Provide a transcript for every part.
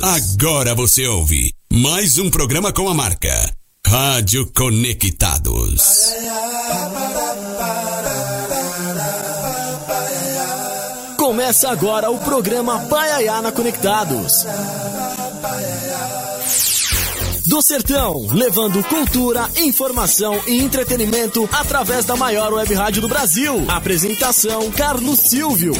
Agora você ouve mais um programa com a marca Rádio Conectados. Começa agora o programa Paiaiana Conectados. Do Sertão, levando cultura, informação e entretenimento através da maior web rádio do Brasil. Apresentação Carlos Silvio.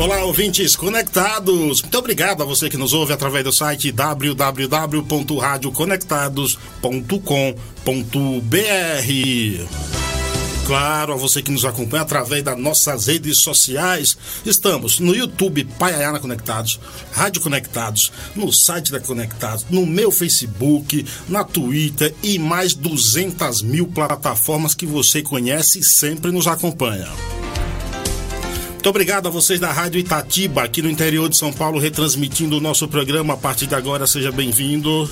Olá, ouvintes conectados. Muito obrigado a você que nos ouve através do site www.radioconectados.com.br. Claro, a você que nos acompanha através das nossas redes sociais. Estamos no YouTube Paiaiana Conectados, Rádio Conectados, no site da Conectados, no meu Facebook, na Twitter e mais 200 mil plataformas que você conhece e sempre nos acompanha. Muito obrigado a vocês da Rádio Itatiba, aqui no interior de São Paulo, retransmitindo o nosso programa. A partir de agora, seja bem-vindo.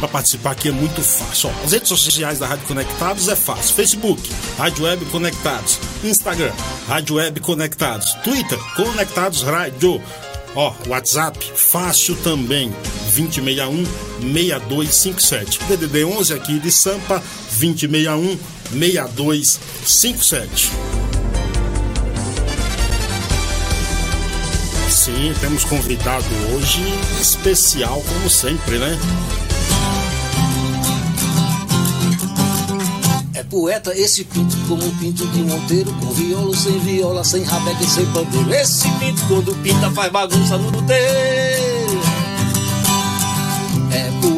Para participar aqui é muito fácil. Ó, as redes sociais da Rádio Conectados é fácil. Facebook, Rádio Web Conectados. Instagram, Rádio Web Conectados. Twitter, Conectados Rádio. Ó, WhatsApp, fácil também. 2061 6257. DDD 11 aqui de Sampa, 2061 6257. Sim, temos convidado hoje especial, como sempre, né? É poeta esse pinto como um pinto de monteiro Com violo, sem viola, sem rabeca e sem pandeiro Esse pinto quando pinta faz bagunça no puteiro É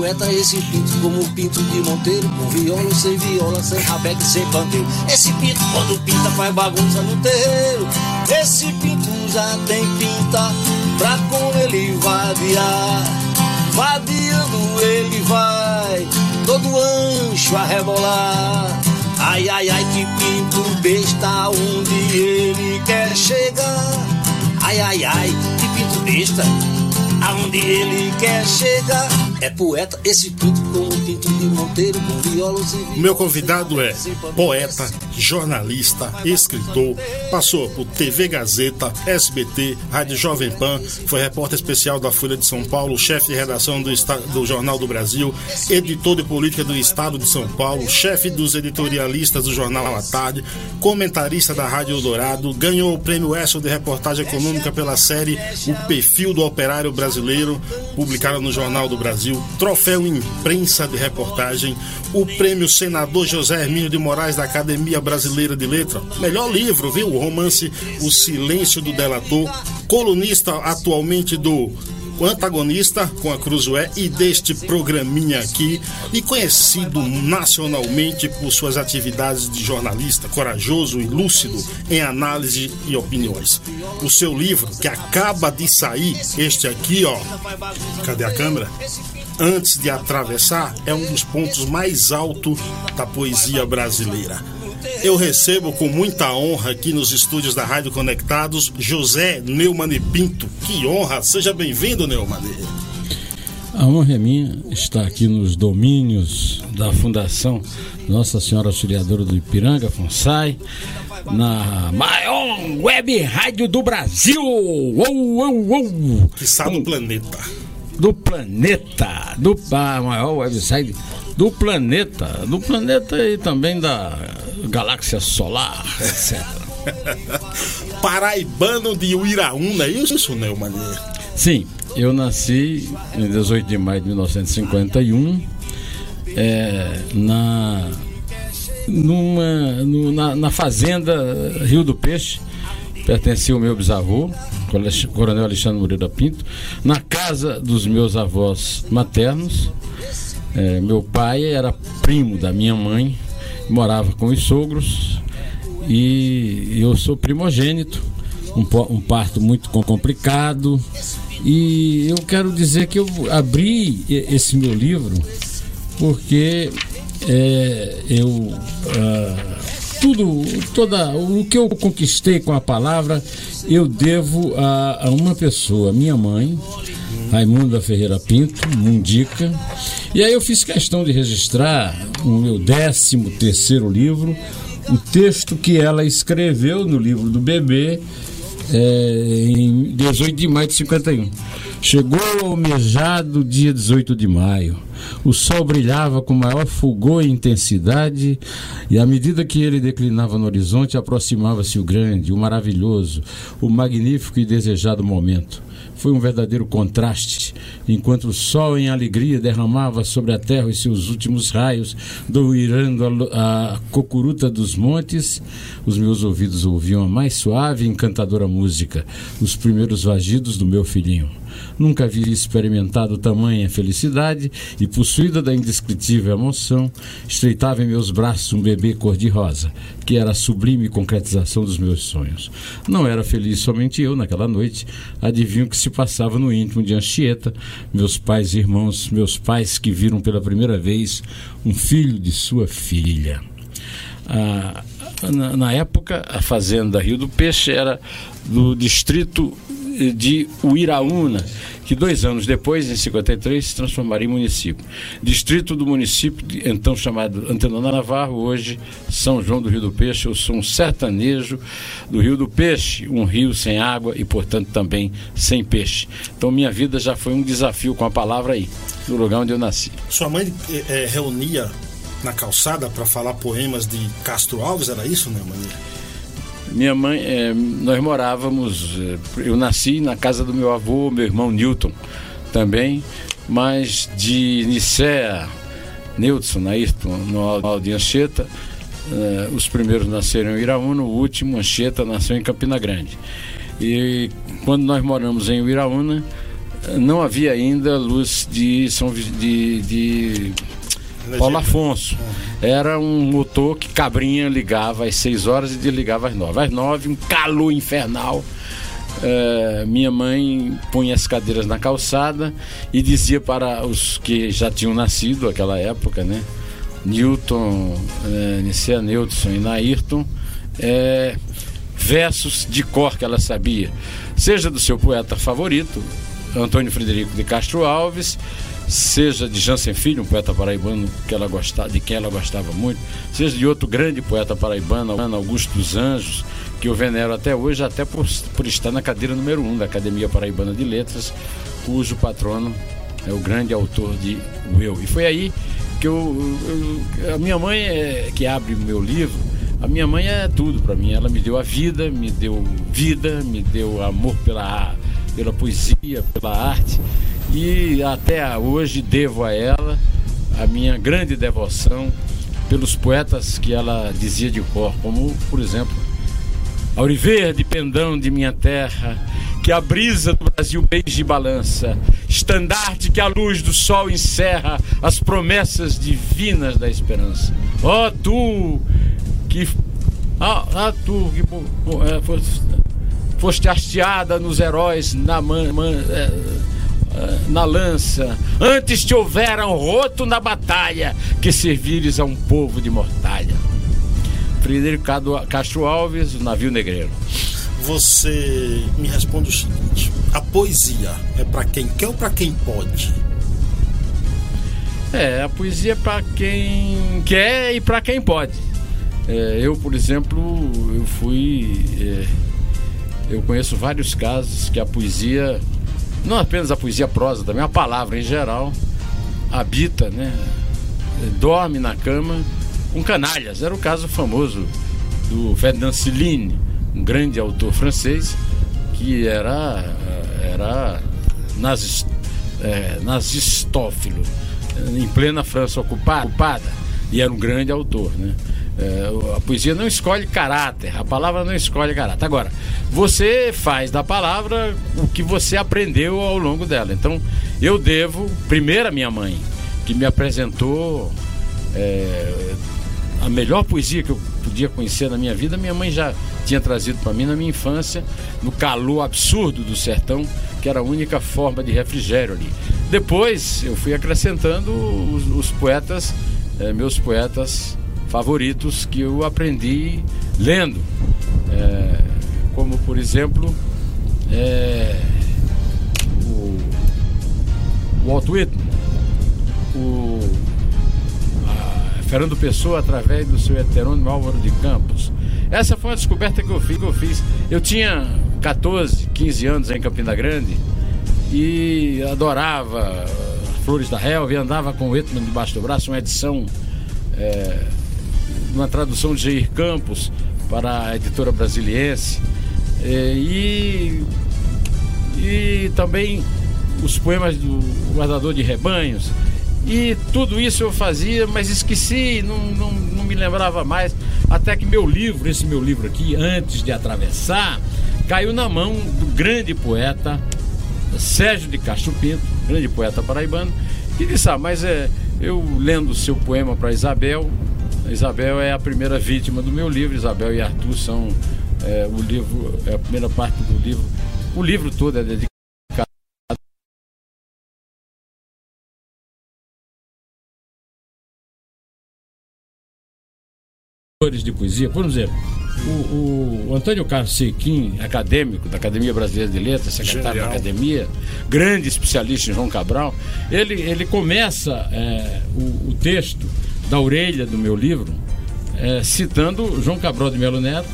poeta esse pinto como um pinto de monteiro Com violo, sem viola, sem rabeca e sem pandeiro. Esse pinto quando pinta faz bagunça no terreiro. Esse pinto já tem pinta pra com ele vadiar Vadiando ele vai todo ancho a rebolar. Ai, ai, ai, que pinto besta onde ele quer chegar. Ai, ai, ai, que pinto besta aonde ele quer chegar. É poeta esse pinto com Meu convidado é poeta, jornalista, escritor, passou por TV Gazeta, SBT, Rádio Jovem Pan, foi repórter especial da Folha de São Paulo, chefe de redação do, do Jornal do Brasil, editor de política do Estado de São Paulo, chefe dos editorialistas do Jornal à Tarde, comentarista da Rádio Eldorado, ganhou o prêmio ESSO de reportagem econômica pela série O Perfil do Operário Brasileiro, publicada no Jornal do Brasil, troféu imprensa de reportagem, o prêmio Senador José Hermínio de Moraes da Academia Brasileira de Letra, melhor livro, viu? O romance O Silêncio do Delator, colunista atualmente do o antagonista com a Cruzoé e deste programinha aqui, e conhecido nacionalmente por suas atividades de jornalista corajoso e lúcido em análise e opiniões. O seu livro, que acaba de sair, este aqui, ó. Cadê a câmera? Antes de atravessar, é um dos pontos mais altos da poesia brasileira. Eu recebo com muita honra aqui nos estúdios da Rádio Conectados José Neumann Pinto. Que honra! Seja bem-vindo, Neumann. A honra é minha estar aqui nos domínios da Fundação Nossa Senhora Auxiliadora do Ipiranga, FONSAI, na maior web rádio do Brasil! Uou, uou, uou. Que sabe do planeta. Do planeta, do a maior website do planeta, do planeta e também da galáxia solar, etc. Paraibano de Uiraúna, é isso, Neumann? Sim, eu nasci em 18 de maio de 1951 é, na, numa, no, na, na fazenda Rio do Peixe, pertencia ao meu bisavô, Coronel Alexandre Moreira Pinto, na casa dos meus avós maternos. É, meu pai era primo da minha mãe, morava com os sogros e eu sou primogênito, um, um parto muito complicado. E eu quero dizer que eu abri esse meu livro porque é, eu ah, tudo, toda o que eu conquistei com a palavra eu devo a, a uma pessoa, minha mãe, Raimunda Ferreira Pinto, Mundica. E aí eu fiz questão de registrar no meu 13 terceiro livro o texto que ela escreveu no livro do bebê é, em 18 de maio de 51. Chegou o almejado dia 18 de maio. O sol brilhava com maior fulgor e intensidade, e à medida que ele declinava no horizonte, aproximava-se o grande, o maravilhoso, o magnífico e desejado momento. Foi um verdadeiro contraste. Enquanto o sol, em alegria, derramava sobre a terra os seus últimos raios, doirando a, a cocuruta dos montes, os meus ouvidos ouviam a mais suave e encantadora música, os primeiros vagidos do meu filhinho. Nunca havia experimentado tamanha felicidade e, possuída da indescritível emoção, estreitava em meus braços um bebê cor-de-rosa, que era a sublime concretização dos meus sonhos. Não era feliz somente eu naquela noite, adivinho o que se passava no íntimo de Anchieta, meus pais e irmãos, meus pais que viram pela primeira vez um filho de sua filha. Ah, na, na época, a fazenda Rio do Peixe era do distrito de Uiraúna, que dois anos depois, em 53, se transformaria em município. Distrito do município, então chamado Antenona Navarro, hoje São João do Rio do Peixe. Eu sou um sertanejo do Rio do Peixe, um rio sem água e, portanto, também sem peixe. Então, minha vida já foi um desafio com a palavra aí, no lugar onde eu nasci. Sua mãe é, reunia na calçada para falar poemas de Castro Alves, era isso, né, mãe? Minha mãe, é, nós morávamos, é, eu nasci na casa do meu avô, meu irmão Newton também, mas de Nicéa, Newton, Ayrton, no de Anchieta, é, os primeiros nasceram em Iraúna, o último, Anchieta, nasceu em Campina Grande. E quando nós moramos em Iraúna, não havia ainda luz de São de, de Paulo Afonso. Era um motor que Cabrinha ligava às 6 horas e desligava às 9. Às 9, um calor infernal. Uh, minha mãe punha as cadeiras na calçada e dizia para os que já tinham nascido naquela época, né? Newton, uh, Nicea Newton e Nairton, uh, versos de cor que ela sabia, seja do seu poeta favorito, Antônio Frederico de Castro Alves, seja de Jansen Filho, um poeta paraibano que ela gostava, de quem ela gostava muito, seja de outro grande poeta paraibano, Augusto dos Anjos, que eu venero até hoje, até por, por estar na cadeira número um da Academia Paraibana de Letras, cujo patrono é o grande autor de Will. E foi aí que eu, eu a minha mãe é, que abre meu livro, a minha mãe é tudo para mim. Ela me deu a vida, me deu vida, me deu amor pela, pela poesia, pela arte e até hoje devo a ela a minha grande devoção pelos poetas que ela dizia de cor, como, por exemplo, Auriverde, pendão de minha terra, que a brisa do Brasil beije e balança, estandarte que a luz do sol encerra as promessas divinas da esperança. Ó oh, tu que ah, ah tu que é, foste, hasteada nos heróis na man, man, é, na lança, antes te houveram roto na batalha, que servires a um povo de mortalha. Frederico Castro Alves, o navio negreiro. Você me responde o seguinte: a poesia é para quem quer ou para quem pode? É, a poesia é para quem quer e para quem pode. É, eu, por exemplo, eu fui. É, eu conheço vários casos que a poesia não apenas a poesia prosa, também a palavra em geral, habita, né? Dorme na cama com canalhas. Era o caso famoso do Ferdinand Céline, um grande autor francês que era, era é, nazistófilo, em plena França ocupada, ocupada, e era um grande autor, né? É, a poesia não escolhe caráter, a palavra não escolhe caráter. Agora, você faz da palavra o que você aprendeu ao longo dela. Então, eu devo, primeiro, a minha mãe, que me apresentou é, a melhor poesia que eu podia conhecer na minha vida. Minha mãe já tinha trazido para mim na minha infância, no calor absurdo do sertão, que era a única forma de refrigério ali. Depois, eu fui acrescentando os, os poetas, é, meus poetas favoritos que eu aprendi lendo. É, como, por exemplo, é, o, Walt Whitman, o Fernando Pessoa através do seu heterônimo Álvaro de Campos. Essa foi uma descoberta que eu fiz. Que eu, fiz. eu tinha 14, 15 anos em Campina Grande e adorava Flores da Helva e andava com o Etman debaixo do braço, uma edição, é, uma tradução de Jair Campos para a editora brasiliense. É, e, e também os poemas do Guardador de Rebanhos. E tudo isso eu fazia, mas esqueci, não, não, não me lembrava mais. Até que meu livro, esse meu livro aqui, Antes de Atravessar, caiu na mão do grande poeta Sérgio de Castro Pinto, grande poeta paraibano, que disse: Ah, mas é, eu lendo o seu poema para Isabel, Isabel é a primeira vítima do meu livro, Isabel e Arthur são é, o livro, é a primeira parte do livro. O livro todo é dedicado de poesia, por exemplo, o, o, Antônio Carlos Sequim, acadêmico da Academia Brasileira de Letras, secretário Genial. da Academia, grande especialista em João Cabral, ele, ele começa é, o, o, texto da orelha do meu livro é, citando João Cabral de Melo Neto,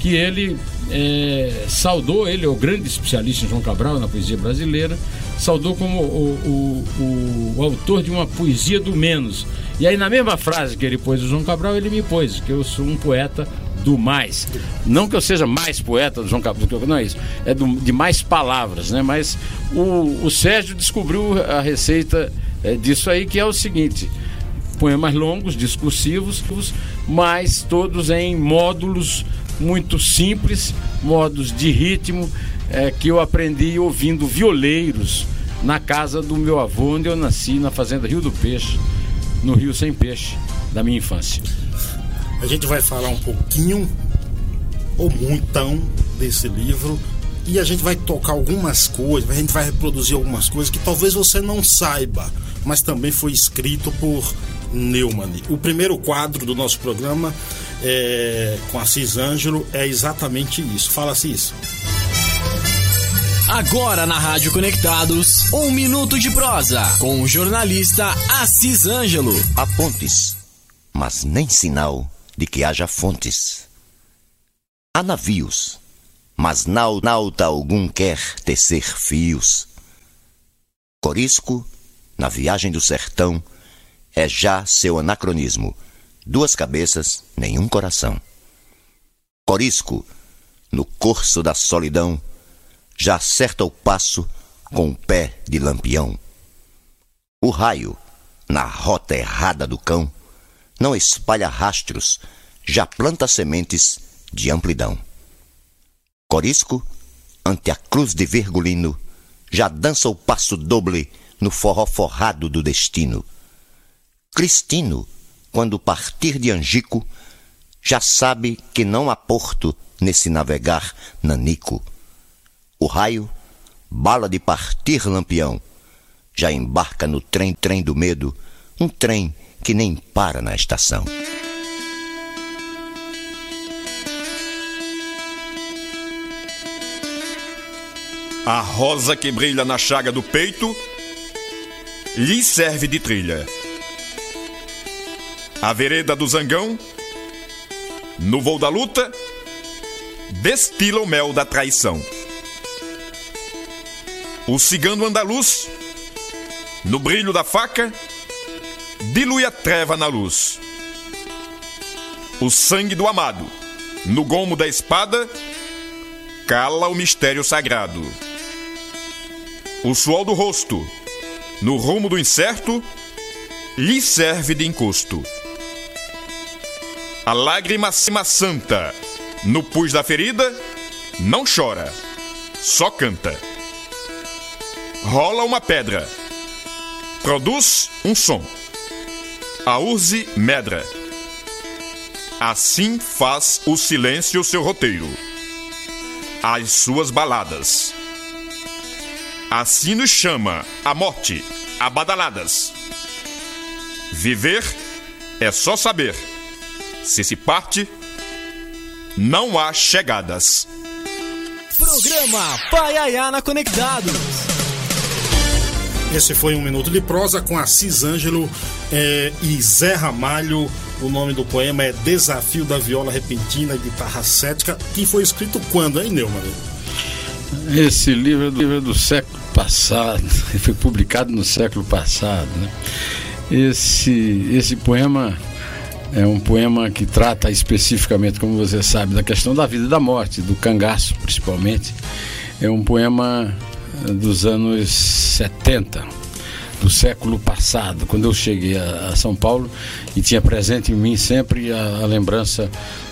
que ele é, saudou, ele é o grande especialista em João Cabral na poesia brasileira, saudou como o, o, o, autor de uma poesia do menos. E aí, na mesma frase que ele pôs o João Cabral, ele me pôs que eu sou um poeta do mais. Não que eu seja mais poeta do João Cabral, não é isso. É do, de mais palavras, né? Mas o, o Sérgio descobriu a receita é, disso aí, que é o seguinte: poemas longos, discursivos, mas todos em módulos muito simples, modos de ritmo é, que eu aprendi ouvindo violeiros na casa do meu avô, onde eu nasci, na fazenda Rio do Peixe, no Rio Sem Peixe, da minha infância. A gente vai falar um pouquinho ou muitão desse livro e a gente vai tocar algumas coisas, a gente vai reproduzir algumas coisas que talvez você não saiba, mas também foi escrito por Neumann. O primeiro quadro do nosso programa é, com Assis Ângelo é exatamente isso. Fala, Assis. Agora na Rádio Conectados, um minuto de prosa com o jornalista Assis Ângelo. Há pontes, mas nem sinal de que haja fontes. Há navios, mas nauta algum quer tecer fios. Corisco, na viagem do sertão, é já seu anacronismo. Duas cabeças, nenhum coração. Corisco, no curso da solidão, já acerta o passo com o pé de lampião. O raio, na rota errada do cão, não espalha rastros, já planta sementes de amplidão. Corisco, ante a cruz de Virgulino, já dança o passo doble no forró forrado do destino. Cristino, quando partir de Angico, já sabe que não há porto nesse navegar nanico. O raio, bala de partir lampião, já embarca no trem trem do medo, um trem que nem para na estação. A rosa que brilha na chaga do peito lhe serve de trilha. A vereda do zangão, no voo da luta, destila o mel da traição. O cigano andaluz, no brilho da faca, dilui a treva na luz. O sangue do amado, no gomo da espada, cala o mistério sagrado. O suor do rosto, no rumo do incerto, lhe serve de encosto. A lágrima santa, no pus da ferida, não chora, só canta. Rola uma pedra, produz um som a urze medra. Assim faz o silêncio seu roteiro, as suas baladas. Assim nos chama a morte, a badaladas. Viver é só saber. Se se parte, não há chegadas. Programa Paiaiana Conectados. Esse foi um minuto de prosa com Assis Ângelo é, e Zé Ramalho. O nome do poema é Desafio da Viola Repentina e Guitarra Cética, que foi escrito quando, hein, Neumann? esse livro é do, livro é do século passado, foi publicado no século passado. Né? Esse, esse poema é um poema que trata especificamente, como você sabe, da questão da vida e da morte, do cangaço principalmente. É um poema dos anos 70, do século passado, quando eu cheguei a, a São Paulo e tinha presente em mim sempre a, a lembrança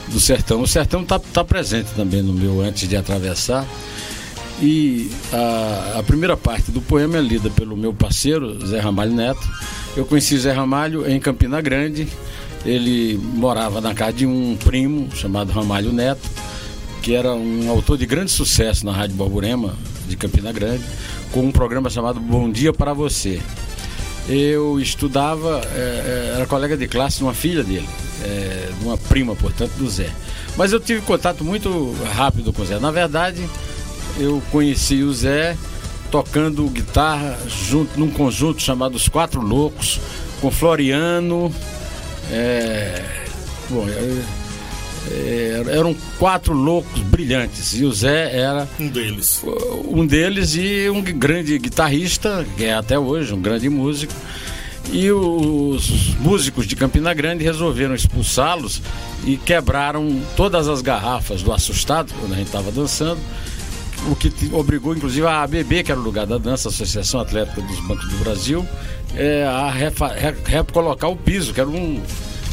do sertão. O sertão está tá presente também no meu antes de atravessar. E a, a, primeira parte do poema é lida pelo meu parceiro, Zé Ramalho Neto. Eu conheci Zé Ramalho em Campina Grande. Ele morava na casa de um primo chamado Ramalho Neto, que era um autor de grande sucesso na Rádio Borborema, de Campina Grande, com um programa chamado Bom Dia para Você. Eu estudava, é, era colega de classe de uma filha dele, é, de uma prima, portanto, do Zé. Mas eu tive contato muito rápido com o Zé. Na verdade, eu conheci o Zé tocando guitarra junto num conjunto chamado Os Quatro Loucos, com Floriano. É, bom, é, é, eram quatro loucos brilhantes e o Zé era um deles. Um deles e um grande guitarrista, que é até hoje um grande músico. E os músicos de Campina Grande resolveram expulsá-los e quebraram todas as garrafas do assustado quando a gente estava dançando o que obrigou inclusive a ABB, que era o lugar da dança, Associação Atlética dos Bancos do Brasil, é, a recolocar o piso, que era um,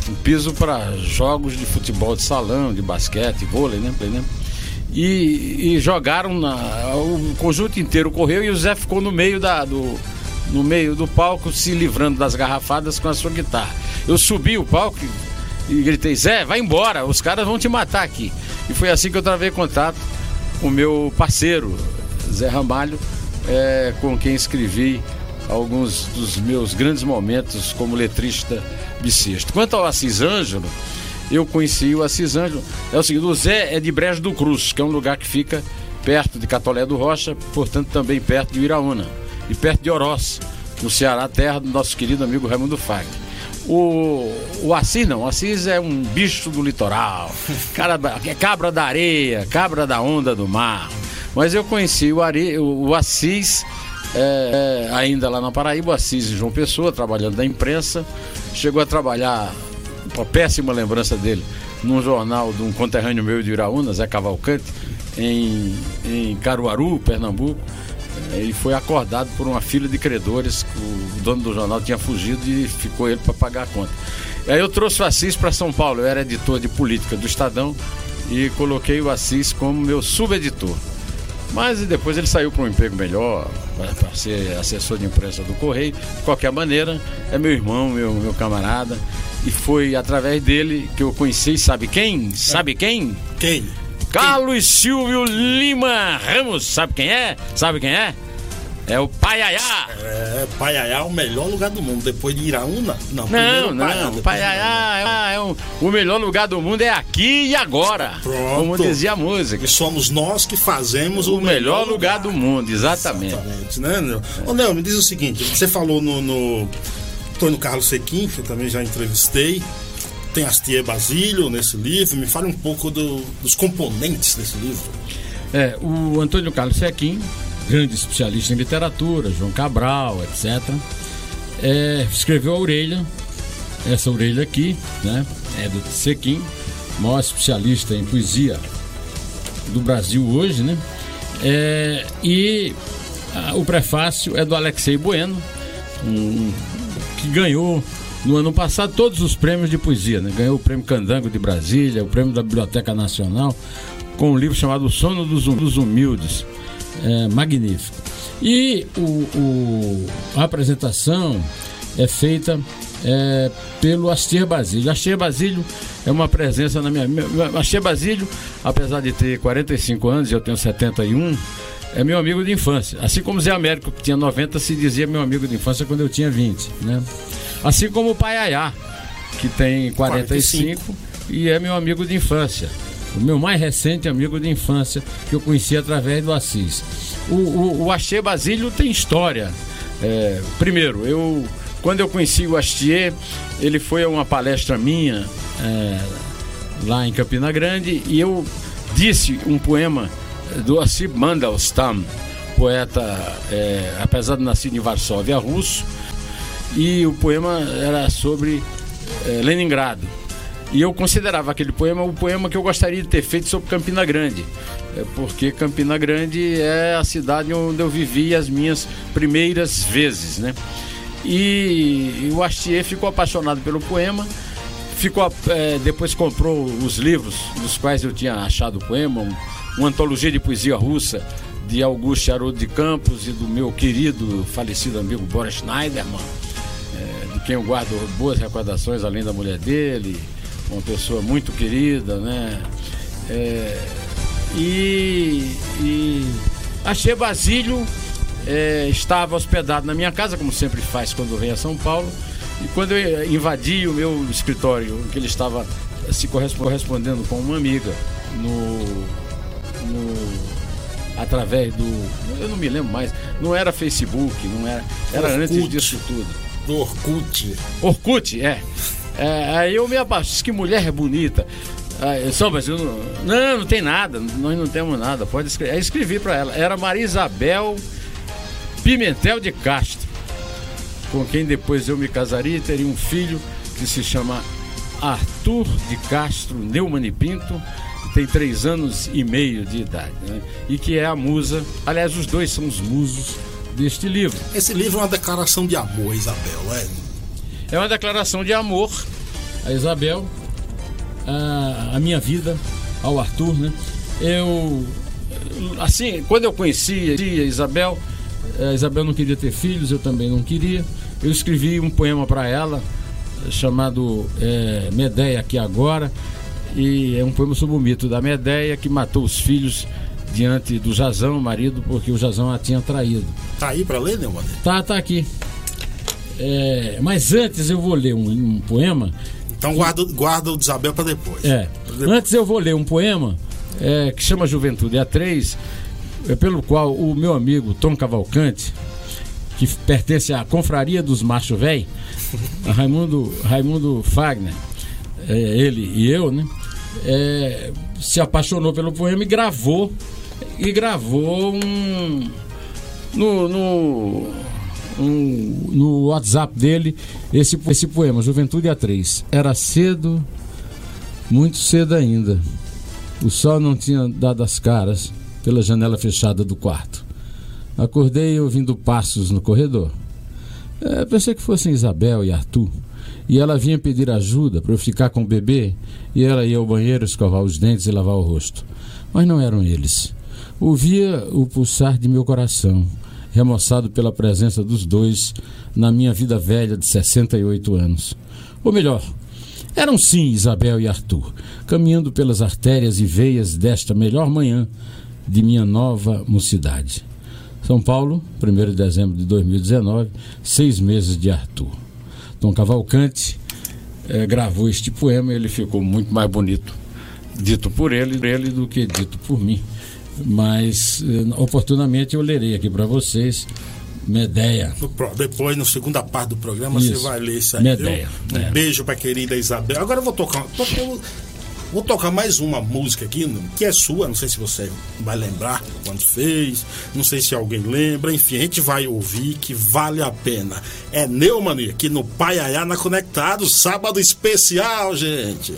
um piso para jogos de futebol de salão, de basquete, vôlei, né? né? E, e, jogaram na, o conjunto inteiro correu e o Zé ficou no meio da do no meio do palco se livrando das garrafadas com a sua guitarra. Eu subi o palco e, gritei: "Zé, vai embora, os caras vão te matar aqui". E foi assim que eu travei contato o meu parceiro, Zé Ramalho, é, com quem escrevi alguns dos meus grandes momentos como letrista bissexto. Quanto ao Assis Ângelo, eu conheci o Assis Ângelo. É o seguinte, o Zé é de Brejo do Cruz, que é um lugar que fica perto de Catolé do Rocha, portanto também perto de Iraúna e perto de Oroz, no Ceará, terra do nosso querido amigo Raimundo Fag. O, o Assis não, o Assis é um bicho do litoral, cara, é cabra da areia, cabra da onda do mar. Mas eu conheci o, Are, o, o Assis é, é, ainda lá na Paraíba, Assis João Pessoa, trabalhando na imprensa. Chegou a trabalhar, uma péssima lembrança dele, num jornal de um conterrâneo meu de Iraúna, Zé Cavalcante, em, em Caruaru, Pernambuco. Ele foi acordado por uma fila de credores. O dono do jornal tinha fugido e ficou ele para pagar a conta. Aí eu trouxe o Assis para São Paulo. Eu era editor de política do Estadão e coloquei o Assis como meu subeditor. Mas depois ele saiu para um emprego melhor, para ser assessor de imprensa do Correio. De qualquer maneira, é meu irmão, meu, meu camarada. E foi através dele que eu conheci, sabe quem? Sabe quem? Quem? Carlos Silvio Lima Ramos, sabe quem é? Sabe quem é? É o Paiaiá. É, Paiaiá é o melhor lugar do mundo. Depois de Iraúna? Não, não, não. Paiaiá é, é um, o melhor lugar do mundo é aqui e agora. Pronto. Como dizia a música. E somos nós que fazemos o, o melhor, melhor lugar, lugar, do mundo, exatamente. Exatamente, né, Nel? Ô, Nel, me diz o seguinte: você falou no, no Antônio Carlos Sequim, que eu também já entrevistei tem Astier Basílio nesse livro. Me fale um pouco do, dos componentes desse livro. É, o Antônio Carlos Sequim, grande especialista em literatura, João Cabral, etc., é, escreveu a orelha, essa orelha aqui, né? É do Sequim, maior especialista em poesia do Brasil hoje, né? É, e a, o prefácio é do Alexei Bueno, um, que ganhou no ano passado todos os prêmios de poesia, né? Ganhou o prêmio Candango de Brasília, o prêmio da Biblioteca Nacional, com um livro chamado O Sono dos, hum-, dos Humildes. É, magnífico. E o, o, a apresentação é feita é, pelo Astier Basílio. Astier Basílio é uma presença na minha. Astier Basílio, apesar de ter 45 anos eu tenho 71, é meu amigo de infância. Assim como Zé Américo, que tinha 90, se dizia meu amigo de infância quando eu tinha 20. Né? Assim como o Paiaiá, que tem 45, 45 e é meu amigo de infância. O meu mais recente amigo de infância, que eu conheci através do Assis. O, o, o Axê Basílio tem história. É, primeiro, eu quando eu conheci o Astier, ele foi a uma palestra minha é, lá em Campina Grande e eu disse um poema do Ossip Mandelstam, poeta, é, apesar de nascido em Varsóvia, russo, e o poema era sobre é, Leningrado. E eu considerava aquele poema o poema que eu gostaria de ter feito sobre Campina Grande, é, porque Campina Grande é a cidade onde eu vivi as minhas primeiras vezes, né? E, e o Astier ficou apaixonado pelo poema ficou é, depois comprou os livros dos quais eu tinha achado o poema, um, uma antologia de poesia russa de Augusto Haroldo de Campos e do meu querido falecido amigo Boris Schneiderman, é, de quem eu guardo boas recordações além da mulher dele, uma pessoa muito querida, né? É, e, e achei Basílio é, estava hospedado na minha casa, como sempre faz quando vem a São Paulo e quando eu invadi o meu escritório, que ele estava se correspondendo com uma amiga no, no através do, eu não me lembro mais, não era Facebook, não era, era Orkut. antes disso tudo. Do Orkut. Orkut, é. É aí eu me abaixo, que mulher bonita. Aí, só, mas eu não, não, tem nada, nós não temos nada. Pode escrever. Aí escrevi para ela. Era Maria Isabel Pimentel de Castro com quem depois eu me casaria e teria um filho que se chama Arthur de Castro Neumann Pinto, tem três anos e meio de idade, né? e que é a musa, aliás, os dois são os musos deste livro. Esse livro é uma declaração de amor, Isabel, é? É uma declaração de amor a Isabel, a, a minha vida, ao Arthur, né? Eu, assim, quando eu conheci a Isabel, a Isabel não queria ter filhos, eu também não queria. Eu escrevi um poema para ela chamado é, Medeia aqui agora e é um poema sobre o mito da Medeia que matou os filhos diante do Jazão, o marido, porque o Jazão a tinha traído. Tá aí para ler, Neumann? Tá, tá aqui. É, mas antes eu vou ler um, um poema. Então guarda, guarda o Isabel para depois. É. Depois. Antes eu vou ler um poema é, que chama Juventude A3 é pelo qual o meu amigo Tom Cavalcante, que pertence à Confraria dos Macho Véi, Raimundo, Raimundo Fagner, é, ele e eu, né? É, se apaixonou pelo poema e gravou e gravou um no, no, um, no WhatsApp dele esse, esse poema, Juventude A3. Era cedo, muito cedo ainda. O sol não tinha dado as caras pela janela fechada do quarto. Acordei ouvindo passos no corredor. É, pensei que fossem Isabel e Arthur. E ela vinha pedir ajuda para eu ficar com o bebê e ela ia ao banheiro escovar os dentes e lavar o rosto. Mas não eram eles. Ouvia o pulsar de meu coração, remoçado pela presença dos dois na minha vida velha de 68 anos. Ou melhor, eram sim Isabel e Arthur, caminhando pelas artérias e veias desta melhor manhã de minha nova mocidade. São Paulo, 1 de dezembro de 2019, seis meses de Arthur. Tom Cavalcante é, gravou este poema e ele ficou muito mais bonito, dito por ele, ele do que dito por mim. Mas, é, oportunamente, eu lerei aqui para vocês Medeia. Depois, na segunda parte do programa, isso. você vai ler isso aí. Medeia. Um é. beijo para querida Isabel. Agora eu vou tocar. Vou tocar mais uma música aqui, que é sua, não sei se você vai lembrar quando fez, não sei se alguém lembra, enfim, a gente vai ouvir que vale a pena. É Neumann aqui no Paiaiá na Conectado, sábado especial, gente.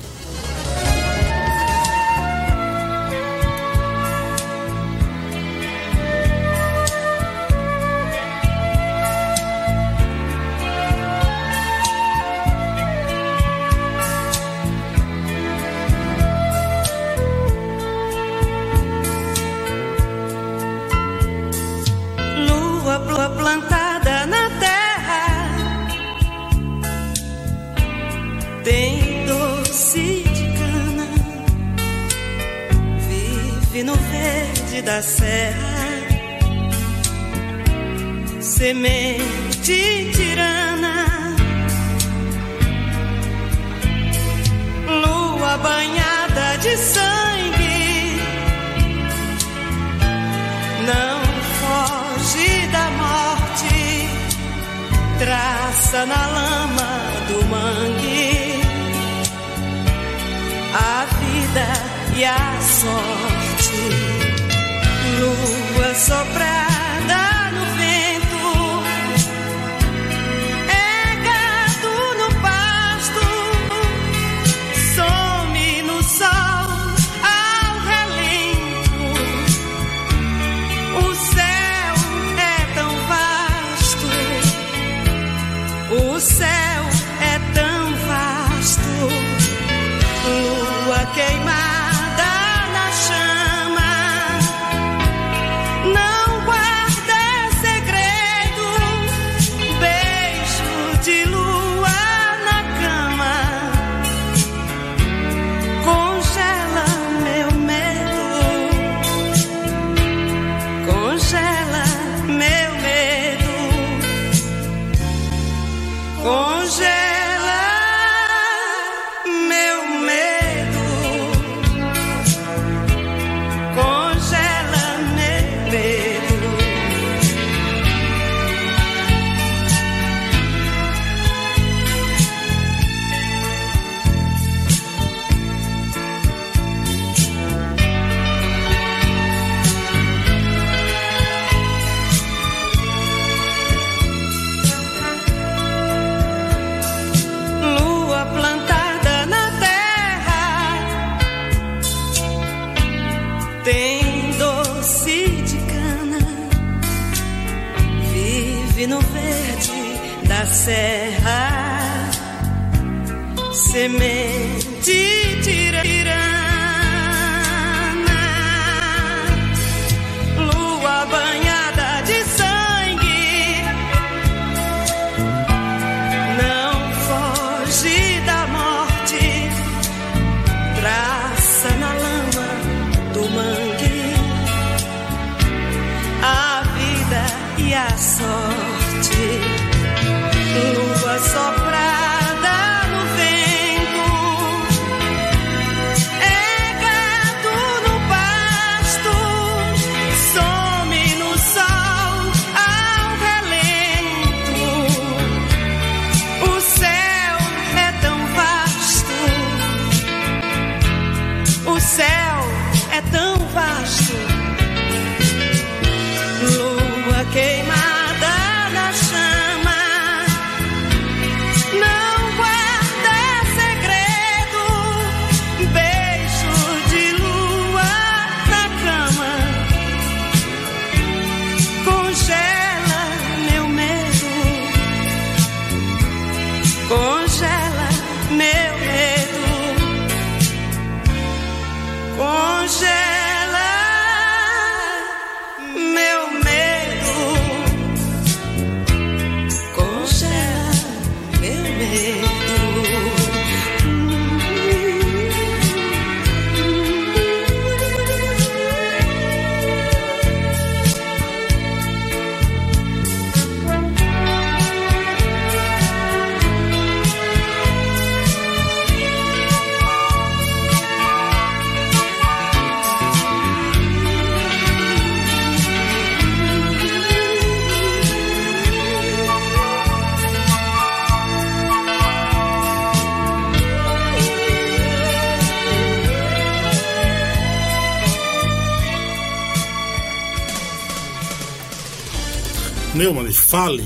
Neumann, fale.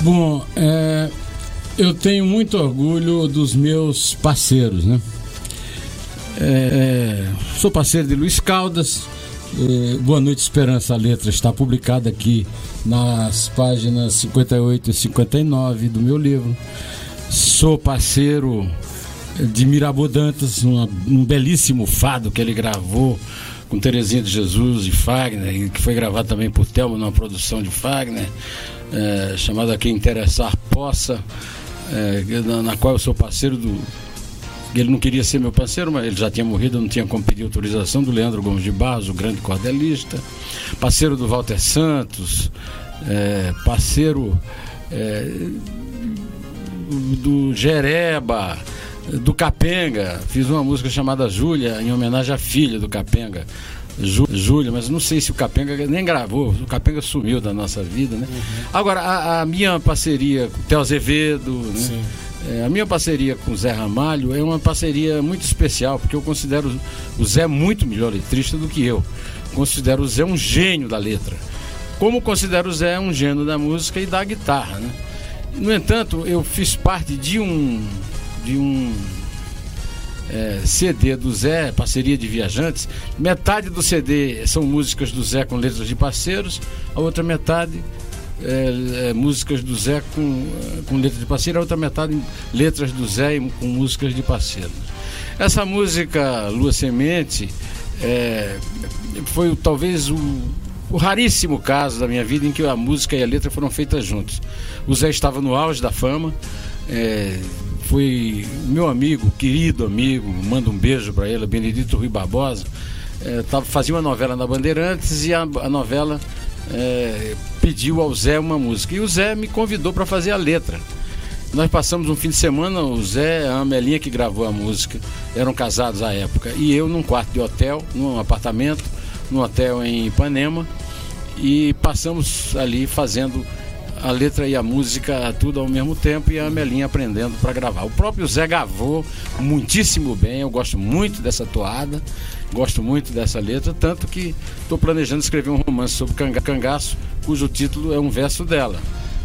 Bom, é, eu tenho muito orgulho dos meus parceiros, né? É, é sou parceiro de Luiz Caldas. É, Boa Noite Esperança, a letra está publicada aqui nas páginas 58 e 59 do meu livro. Sou parceiro de Mirabô Dantas, uma, um belíssimo fado que ele gravou com Terezinha de Jesus e Fagner, que foi gravado também por Thelma numa produção de Fagner, é, chamada Quem Interessar Possa, é, na, na, qual eu sou parceiro do. Ele não queria ser meu parceiro, mas ele já tinha morrido, não tinha como pedir autorização do Leandro Gomes de Barros, o grande cordelista, parceiro do Walter Santos, é, parceiro é, do Jereba do Capenga. Fiz uma música chamada Júlia, em homenagem à filha do Capenga. Júlia, mas não sei se o Capenga nem gravou, o Capenga sumiu da nossa vida, né? Uhum. Agora, a, a, minha parceria com o Theo Azevedo, né? É, a minha parceria com o Zé Ramalho é uma parceria muito especial, porque eu considero o Zé muito melhor letrista do que eu. considero o Zé um gênio da letra. Como considero o Zé um gênio da música e da guitarra, né? No entanto, eu fiz parte de um de um é, CD do Zé, parceria de viajantes. Metade do CD são músicas do Zé com letras de parceiros, a outra metade é, é, músicas do Zé com, com letras de parceiro, a outra metade letras do Zé com músicas de parceiro. Essa música Lua Semente é, foi talvez o, o raríssimo caso da minha vida em que a música e a letra foram feitas juntos. O Zé estava no auge da fama, é, foi meu amigo, querido amigo, manda um beijo para ele, Benedito Rui Barbosa. É, tava, fazia uma novela na Bandeirantes e a, a novela é, pediu ao Zé uma música. E o Zé me convidou para fazer a letra. Nós passamos um fim de semana, o Zé, a Amelinha que gravou a música, eram casados à época, e eu num quarto de hotel, num apartamento, num hotel em Ipanema, e passamos ali fazendo a letra e a música tudo ao mesmo tempo e a Amelinha aprendendo para gravar. O próprio Zé gravou muitíssimo bem, eu gosto muito dessa toada, gosto muito dessa letra, tanto que estou planejando escrever um romance sobre cangaço, cujo título é um verso dela,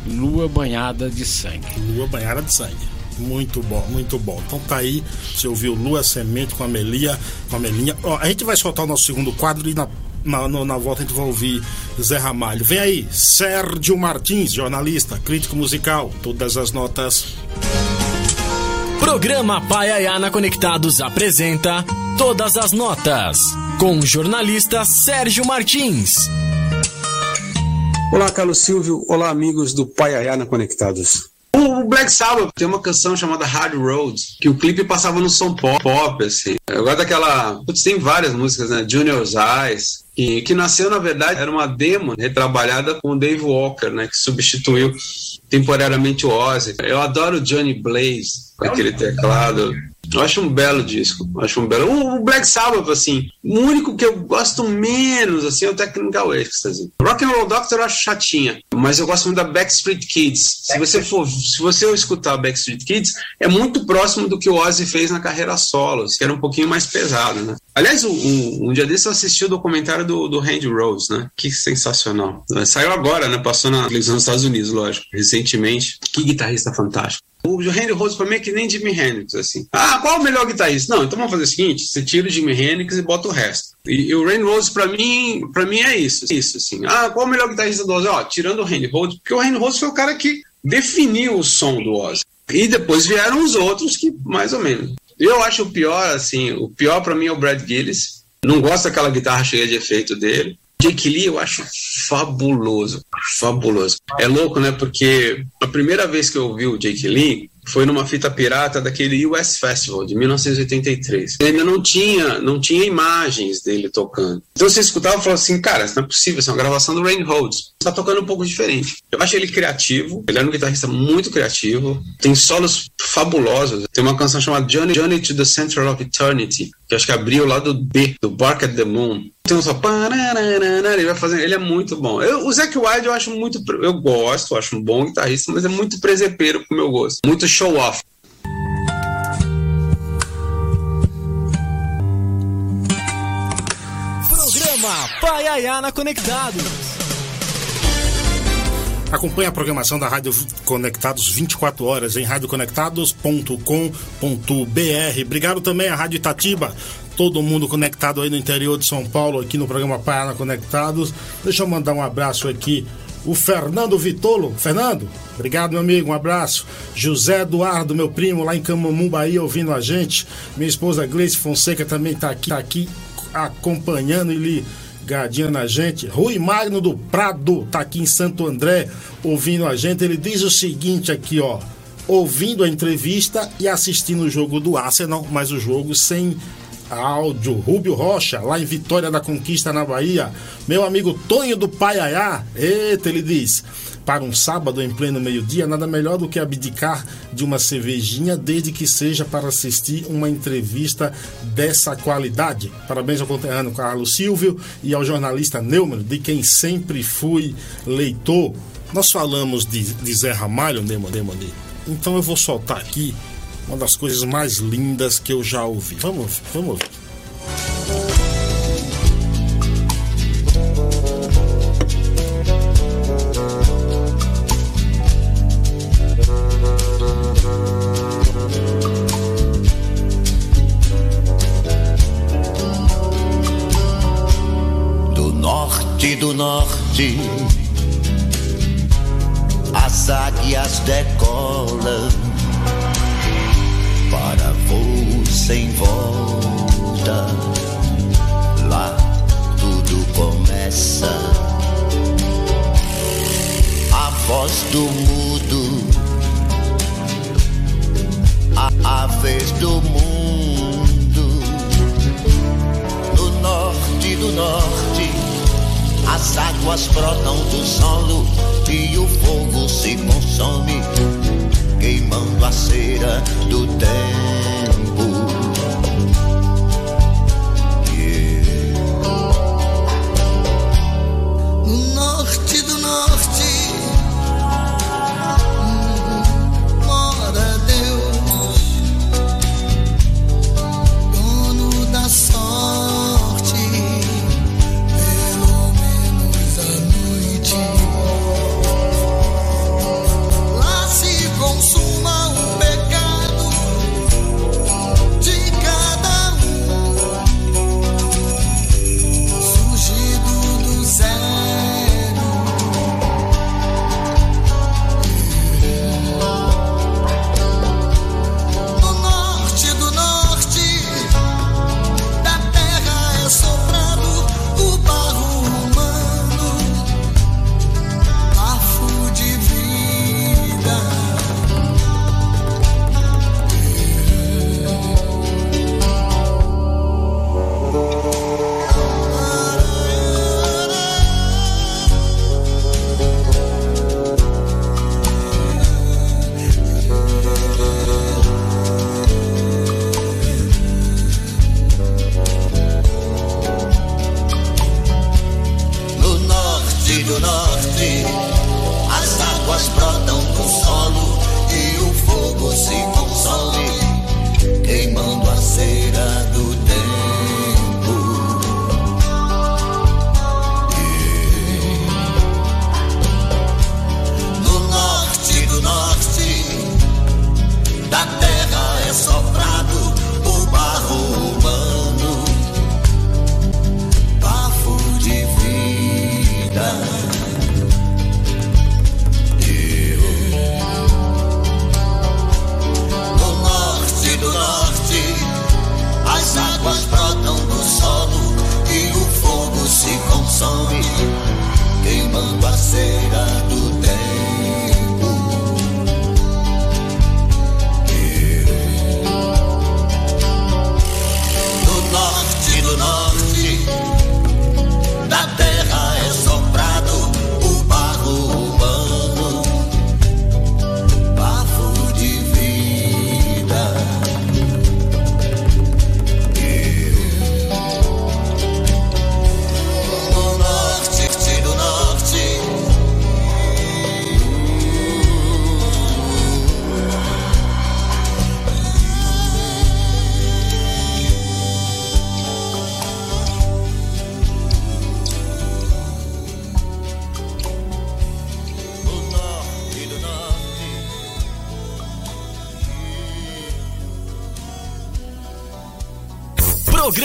Lua Banhada de Sangue. Lua Banhada de Sangue. Muito bom, muito bom. Então tá aí, você ouviu Lua Semente com a Melia, com a Melinha. Ó, a gente vai soltar o nosso segundo quadro e na na, na, na, volta a gente vai ouvir Zé Ramalho. Vem aí, Sérgio Martins, jornalista, crítico musical, todas as notas. Programa Paiaiana Conectados apresenta Todas as Notas, com o jornalista Sérgio Martins. Olá, Carlos Silvio. Olá, amigos do Paiaiana Conectados. O Black Sabbath tem uma canção chamada Hard Road, que o clipe passava no som pop, pop assim. Eu gosto daquela. Putz, tem várias músicas, né? Junior's Eyes, que, que nasceu, na verdade, era uma demo retrabalhada com o Dave Walker, né? Que substituiu temporariamente o Ozzy. Eu adoro Johnny Blaze, aquele teclado. Eu acho um belo disco. Acho um belo. O Black Sabbath, assim, o único que eu gosto menos, assim, é o Technical Ecstasy. Rock and Roll Doctor eu acho chatinha, mas eu gosto muito da Backstreet Kids. Se você for, se você escutar Backstreet Kids, é muito próximo do que o Ozzy fez na carreira solo, que era um pouquinho mais pesado, né? Aliás, um, um dia desse eu assisti o documentário do, do Randy Rose, né? Que sensacional. Saiu agora, né? Passou na televisão dos Estados Unidos, lógico, recentemente. Que guitarrista fantástico. O Henry Rose pra mim é que nem Jimi Hendrix, assim. Ah, qual o melhor guitarrista? Não, então vamos fazer o seguinte: você tira o Jimi Hendrix e bota o resto. E, e o Randy Rose, pra mim, pra mim é isso. Isso, assim. Ah, qual o melhor guitarrista do Ozzy? Ó, tirando o Randy Rose, porque o Randy Rose foi o cara que definiu o som do Ozzy. E depois vieram os outros que, mais ou menos. Eu acho o pior, assim, o pior para mim é o Brad Gillis. Não gosto daquela guitarra cheia de efeito dele. Jake Lee eu acho fabuloso, fabuloso. É louco, né? Porque a primeira vez que eu ouvi o Jake Lee foi numa fita pirata daquele US Festival de 1983. Ele ainda não tinha, não tinha imagens dele tocando. Então você escutava e falava assim, cara, isso não é possível, isso é uma gravação do Rain Rhodes. Está tocando um pouco diferente. Eu acho ele criativo, ele era um guitarrista muito criativo, tem solos fabulosos. Tem uma canção chamada Journey, Journey to the Center of Eternity, que acho que abriu o lado B do Bark at the Moon. Tem um só. Ele vai fazendo. Ele é muito bom. Eu, o Zac Wilde eu acho muito. Eu gosto, acho um bom guitarrista, mas é muito presepeiro pro meu gosto. Muito show off. Programa Paiaiana Conectados. Acompanhe a programação da Rádio Conectados 24 horas em radioconectados.com.br. Obrigado também à Rádio Itatiba, todo mundo conectado aí no interior de São Paulo, aqui no programa Paraná Conectados. Deixa eu mandar um abraço aqui. O Fernando Vitolo. Fernando, obrigado, meu amigo, um abraço. José Eduardo, meu primo, lá em Camamu, Bahia, ouvindo a gente. Minha esposa Gleice Fonseca também está aqui, tá aqui acompanhando e lhe ligadinha na gente. Rui Magno do Prado tá aqui em Santo André ouvindo a gente. Ele diz o seguinte aqui, ó. Ouvindo a entrevista e assistindo o jogo do Arsenal, mas o jogo sem áudio. Rubio Rocha, lá em Vitória da Conquista, na Bahia. Meu amigo Tonho do Paiaiá. Eita, ele diz para um sábado em pleno meio-dia, nada melhor do que abdicar de uma cervejinha, desde que seja para assistir uma entrevista dessa qualidade. Parabéns ao conterrâneo Carlos Silvio e ao jornalista Neumann, de quem sempre fui leitor. Nós falamos de, de Zé Ramalho, Neumann, Neumann, então eu vou soltar aqui uma das coisas mais lindas que eu já ouvi. Vamos, vamos ouvir. Norte as águias decolam para voo sem volta. Lá tudo começa. A voz do mudo, a, a vez do mundo. No norte do norte, águas brotam do solo e o fogo se consome queimando a cera do tempo.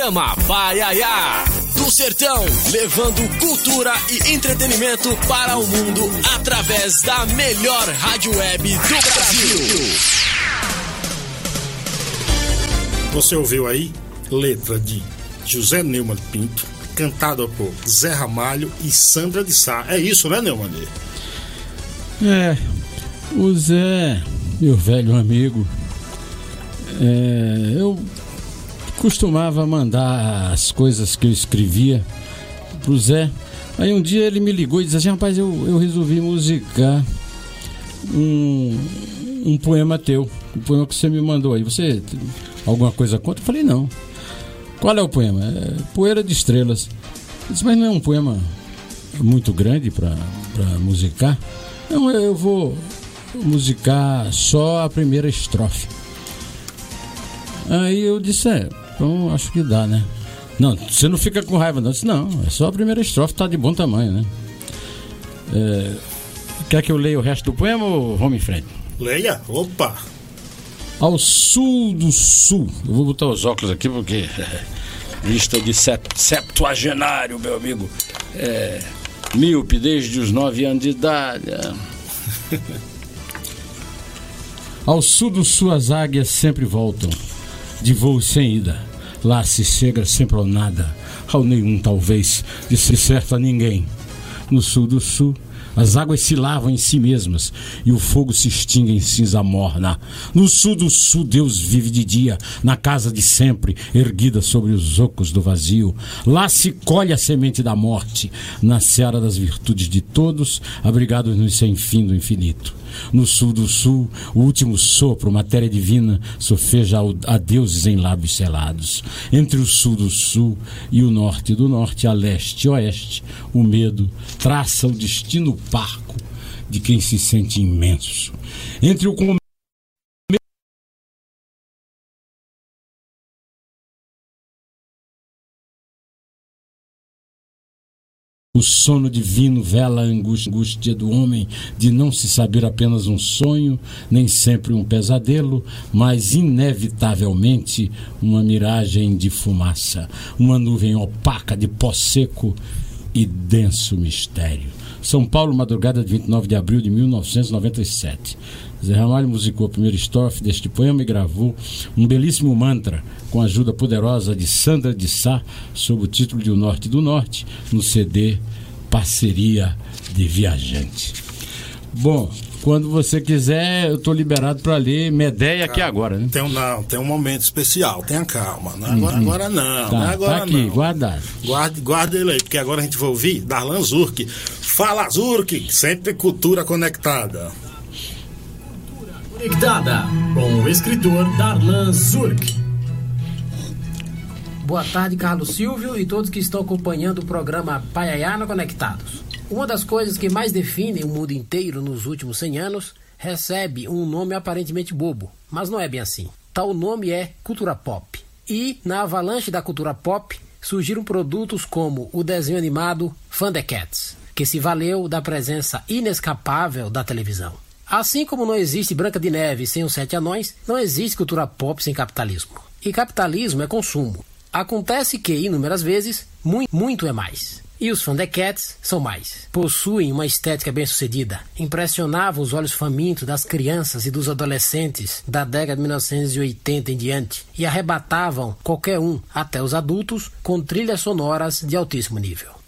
Programa Vai Aiá. Do Sertão, levando cultura e entretenimento para o mundo através da melhor rádio web do Brasil. Você ouviu aí letra de José Neumann Pinto, cantada por Zé Ramalho e Sandra de Sá. É isso, né, Neumann? É, o Zé, meu velho amigo, é, eu costumava mandar as coisas que eu escrevia pro Zé. Aí um dia ele me ligou e disse assim, rapaz, eu, eu resolvi musicar um, um poema teu, um poema que você me mandou aí. Você alguma coisa contra? Eu falei, não. Qual é o poema? É Poeira de Estrelas. Eu disse, mas não é um poema muito grande para musicar? Não, eu vou musicar só a primeira estrofe. Aí eu disse, é, então acho que dá, né? Não, você não fica com raiva, não. Disse, não, é só a primeira estrofe, tá de bom tamanho, né? É, quer que eu leia o resto do poema ou vamos em frente? Leia, opa! Ao sul do sul. Eu vou botar os óculos aqui porque lista de septuagenário, meu amigo. é, míope desde os nove anos de idade. Ao sul do sul as águias sempre voltam, de voo sem ida. Lá se chega sempre ao nada, ao nenhum talvez, de ser certo a ninguém. No sul do sul as águas se lavam em si mesmas e o fogo se extingue em cinza morna. No sul do sul, Deus vive de dia, na casa de sempre, erguida sobre os ocos do vazio. Lá se colhe a semente da morte, na seara das virtudes de todos, abrigados no sem fim do infinito. No sul do sul, o último sopro, matéria divina, sofeja a deuses em lábios selados. Entre o sul do sul e o norte do norte, a leste e oeste, o medo traça o destino parco de quem se sente imenso. Entre o O sono divino vela a angústia do homem de não se saber apenas um sonho, nem sempre um pesadelo, mas inevitavelmente uma miragem de fumaça, uma nuvem opaca de pó seco e denso mistério. São Paulo, madrugada de 29 de abril de 1997. Zé Ramalho musicou a primeira estrofe deste poema e gravou um belíssimo mantra com a ajuda poderosa de Sandra de Sá, sob o título de O Norte do Norte, no CD Parceria de Viajante. Bom, quando você quiser, eu estou liberado para ler Medeia aqui agora, né? Tem um, não, tem um momento especial, tenha calma. Não é agora, Uhum. agora não, Tá, não é agora tá aqui, não. guardado. Guarde, guarde ele aí, porque agora a gente vai ouvir Darlan Zurk. Fala Zurk, sempre cultura conectada. Conectada com o escritor Darlan Zurk. Boa tarde, Carlos Silvio e todos que estão acompanhando o programa Paiaiana Conectados. Uma das coisas que mais definem o mundo inteiro nos últimos 100 anos recebe um nome aparentemente bobo, mas não é bem assim. Tal nome é cultura pop. E, na avalanche da cultura pop, surgiram produtos como o desenho animado Thundercats, que se valeu da presença inescapável da televisão. Assim como não existe Branca de Neve sem os Sete Anões, não existe cultura pop sem capitalismo. E capitalismo é consumo. Acontece que, inúmeras vezes, muito, é mais. E os Thundercats são mais. Possuem uma estética bem-sucedida. Impressionavam os olhos famintos das crianças e dos adolescentes da década de 1980 em diante e arrebatavam qualquer um, até os adultos, com trilhas sonoras de altíssimo nível.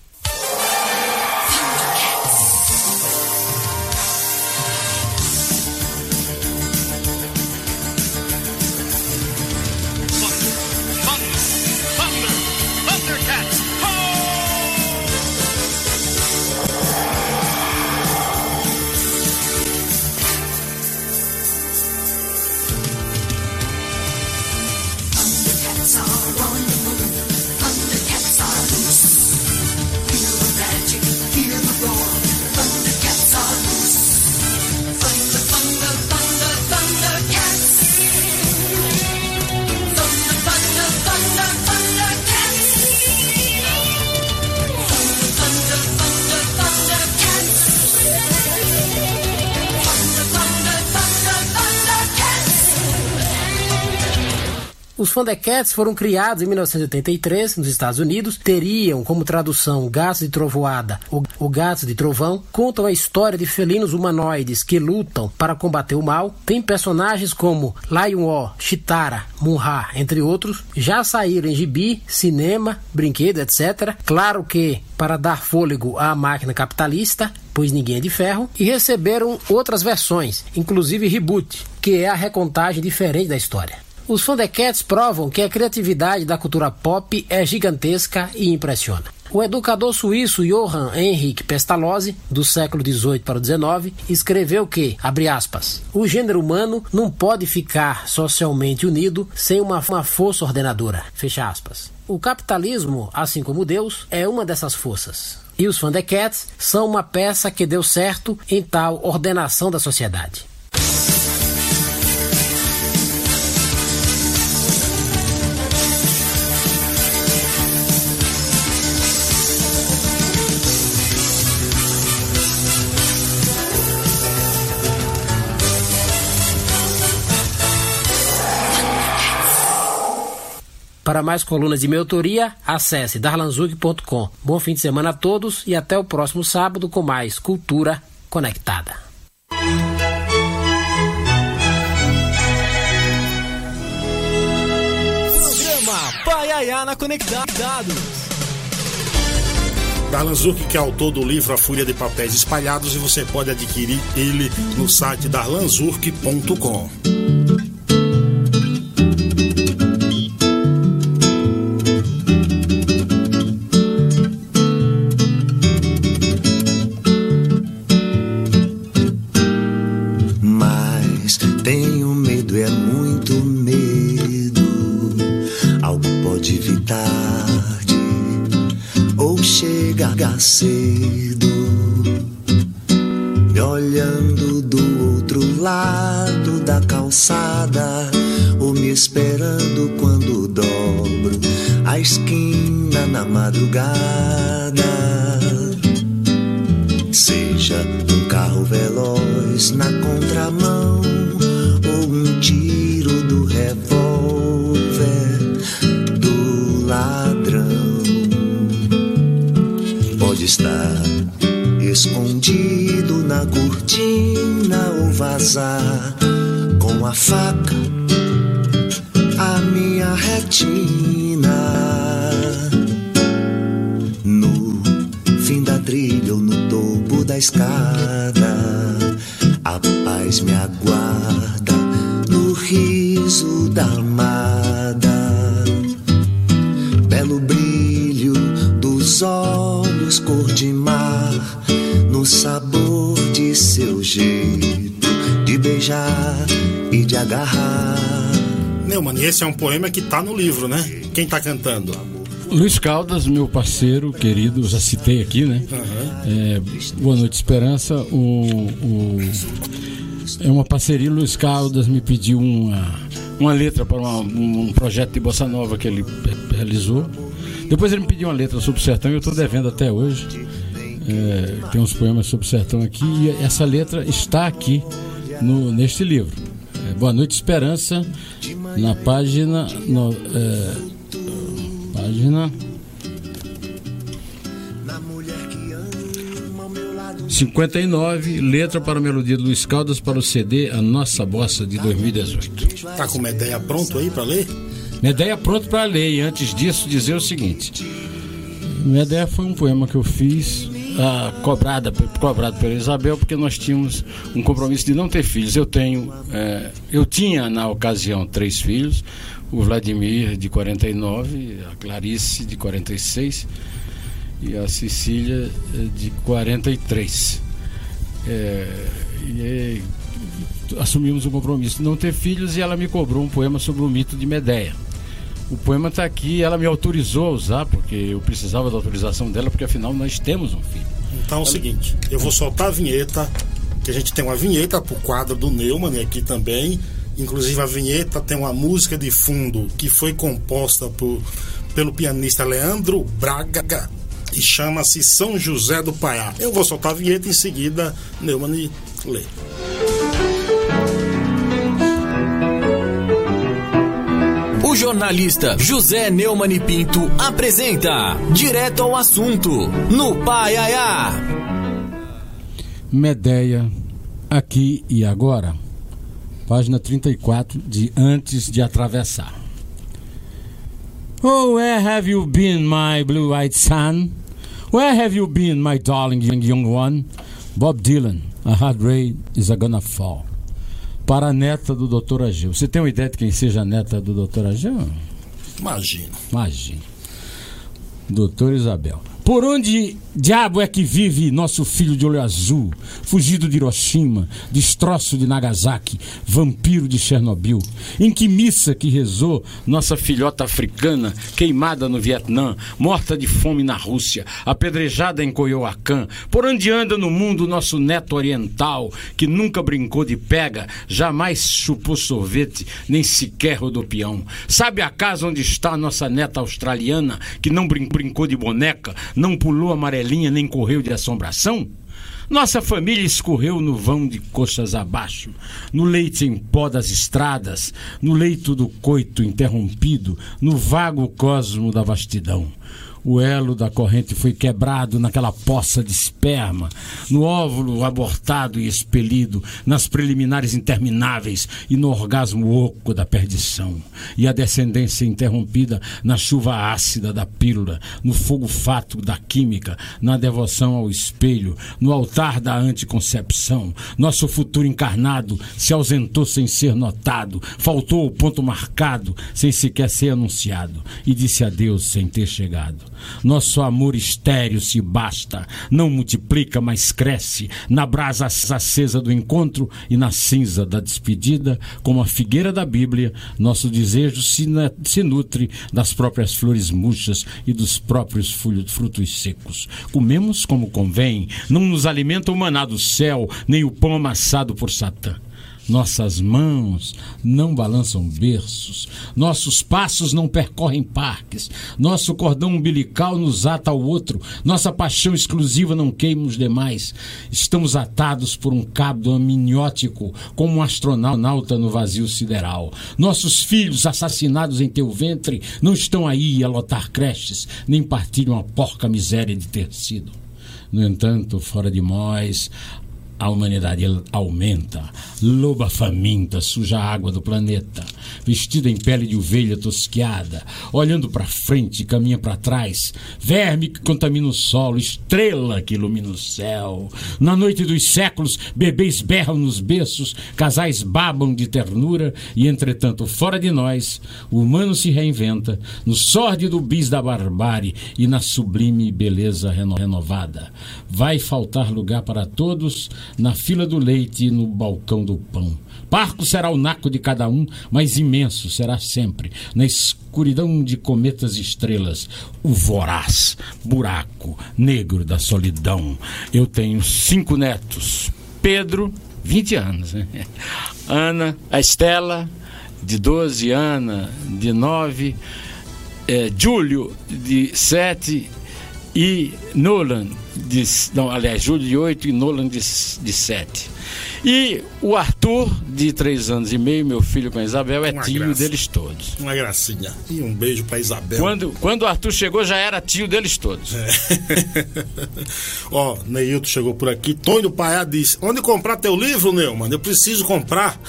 Thundercats foram criados em 1983 nos Estados Unidos. Teriam como tradução Gatos de Trovoada ou, ou Gatos de Trovão. Contam a história de felinos humanoides que lutam para combater o mal. Tem personagens como Lion-O, Chitara, Munra, entre outros. Já saíram em gibi, cinema, brinquedo, etc. Claro que para dar fôlego à máquina capitalista, pois ninguém é de ferro, e receberam outras versões, inclusive Reboot, que é a recontagem diferente da história. Os Thundercats provam que a criatividade da cultura pop é gigantesca e impressiona. O educador suíço Johann Henrik Pestalozzi, do século XVIII para o XIX, escreveu que, abre aspas, o gênero humano não pode ficar socialmente unido sem uma, uma força ordenadora, fecha aspas. O capitalismo, assim como Deus, é uma dessas forças. E os Thundercats são uma peça que deu certo em tal ordenação da sociedade. Para mais colunas de minha autoria, acesse darlanzuc.com. Bom fim de semana a todos e até o próximo sábado com mais Cultura Conectada. Programa Paiaiana Conectados. Darlan Zurk, que é autor do livro A Fúria de Papéis Espalhados, e você pode adquirir ele no site darlanzurk.com. madrugada. Seja um carro veloz na contramão ou um tiro do revólver do ladrão. Pode estar escondido na cortina ou vazar com a faca a minha retina. Escada, a paz me aguarda no riso da amada. Belo brilho dos olhos cor de mar, no sabor de seu jeito de beijar e de agarrar. Neumann, e esse é um poema que tá no livro, né? Quem tá cantando? Luiz Caldas, meu parceiro querido, já citei aqui, né? É, Boa Noite Esperança. O, o- é uma parceria. Luiz Caldas me pediu uma, uma letra para uma- um projeto de bossa nova que ele realizou. Depois ele me pediu uma letra sobre o sertão e eu estou devendo até hoje. É, tem uns poemas sobre o sertão aqui e essa letra está aqui no, neste livro. É, Boa Noite Esperança, na página. no- é, Página 59, letra para a melodia de Luiz Caldas para o CD A Nossa Bossa de 2018. Tá com uma ideia pronto aí pra ler? Minha ideia pronta para ler e antes disso dizer o seguinte. Minha ideia foi um poema que eu fiz ah, cobrada, cobrado pela Isabel porque nós tínhamos um compromisso de não ter filhos. Eu tenho, eh, eu tinha na ocasião três filhos, o Vladimir de 49, a Clarice de 46 e a Cecília eh, de 43. É, e aí, assumimos o compromisso de não ter filhos e ela me cobrou um poema sobre o mito de Medeia. O poema está aqui, ela me autorizou a usar, porque eu precisava da autorização dela, porque afinal nós temos um filho. Então é o seguinte, eu vou soltar a vinheta, que a gente tem uma vinheta pro quadro do Neumann aqui também. Inclusive a vinheta tem uma música de fundo que foi composta por, pelo pianista Leandro Braga e chama-se São José do Paiá. Eu vou soltar a vinheta e em seguida Neumann lê. O jornalista José Neumann e Pinto apresenta Direto ao Assunto, no Paiaiá. Medeia, aqui e agora. Página 34 de Antes de Atravessar. Oh, where have you been, my blue-eyed son? Where have you been, my darling young, young one? Bob Dylan, A Hard Rain is a Gonna Fall. Para a neta do Dr. Ageu. Você tem uma ideia de quem seja a neta do Dr. Ageu? Imagina. Imagina. Doutor Isabel. Por onde diabo é que vive nosso filho de olho azul, fugido de Hiroshima, destroço de Nagasaki, vampiro de Chernobyl? Em que missa que rezou nossa filhota africana, queimada no Vietnã, morta de fome na Rússia, apedrejada em Coyoacán? Por onde anda no mundo nosso neto oriental, que nunca brincou de pega, jamais chupou sorvete, nem sequer rodopião? Sabe a casa onde está nossa neta australiana, que não brin- brincou de boneca, não pulou amarelinha? Amarelinha nem correu de assombração? Nossa família escorreu no vão de coxas abaixo, no leite em pó das estradas, no leito do coito interrompido, no vago cosmo da vastidão. O elo da corrente foi quebrado naquela poça de esperma, no óvulo abortado e expelido, nas preliminares intermináveis e no orgasmo oco da perdição. E a descendência interrompida na chuva ácida da pílula, no fogo fato da química, na devoção ao espelho, no altar da anticoncepção. Nosso futuro encarnado se ausentou sem ser notado, faltou o ponto marcado, sem sequer ser anunciado, e disse adeus sem ter chegado. Nosso amor estéreo se basta, não multiplica, mas cresce na brasa acesa do encontro e na cinza da despedida, como a figueira da Bíblia. Nosso desejo se, se nutre das próprias flores murchas e dos próprios frutos secos. Comemos como convém, não nos alimenta o maná do céu, nem o pão amassado por Satã. Nossas mãos não balançam berços, nossos passos não percorrem parques, nosso cordão umbilical nos ata ao outro, nossa paixão exclusiva não queima os demais. Estamos atados por um cabo amniótico, como um astronauta no vazio sideral. Nossos filhos assassinados em teu ventre não estão aí a lotar creches, nem partilham a porca miséria de ter sido. No entanto, fora de nós, a humanidade aumenta, loba faminta suja a água do planeta, vestida em pele de ovelha tosquiada, olhando para frente caminha para trás, verme que contamina o solo, estrela que ilumina o céu. Na noite dos séculos, bebês berram nos berços, casais babam de ternura e, entretanto, fora de nós, o humano se reinventa no sórdido bis da barbárie e na sublime beleza reno- renovada. Vai faltar lugar para todos na fila do leite e no balcão do pão. Parco será o naco de cada um, mas imenso será sempre, na escuridão de cometas e estrelas, o voraz buraco negro da solidão. Eu tenho cinco netos. Pedro, 20 anos, né? Ana, a Estela, de 12, Ana, de 9, eh, Júlio, de 7 e Nolan, de, não, aliás, Júlio de 8 e Nolan de, de 7. E o Arthur, de 3 anos e meio, meu filho com a Isabel, é Uma tio graça. deles todos. Uma gracinha. E um beijo pra Isabel. Quando, quando o Arthur chegou, já era tio deles todos. É. Ó, Neilton chegou por aqui. Tony Paiá disse: Onde comprar teu livro, Neumann? Eu preciso comprar.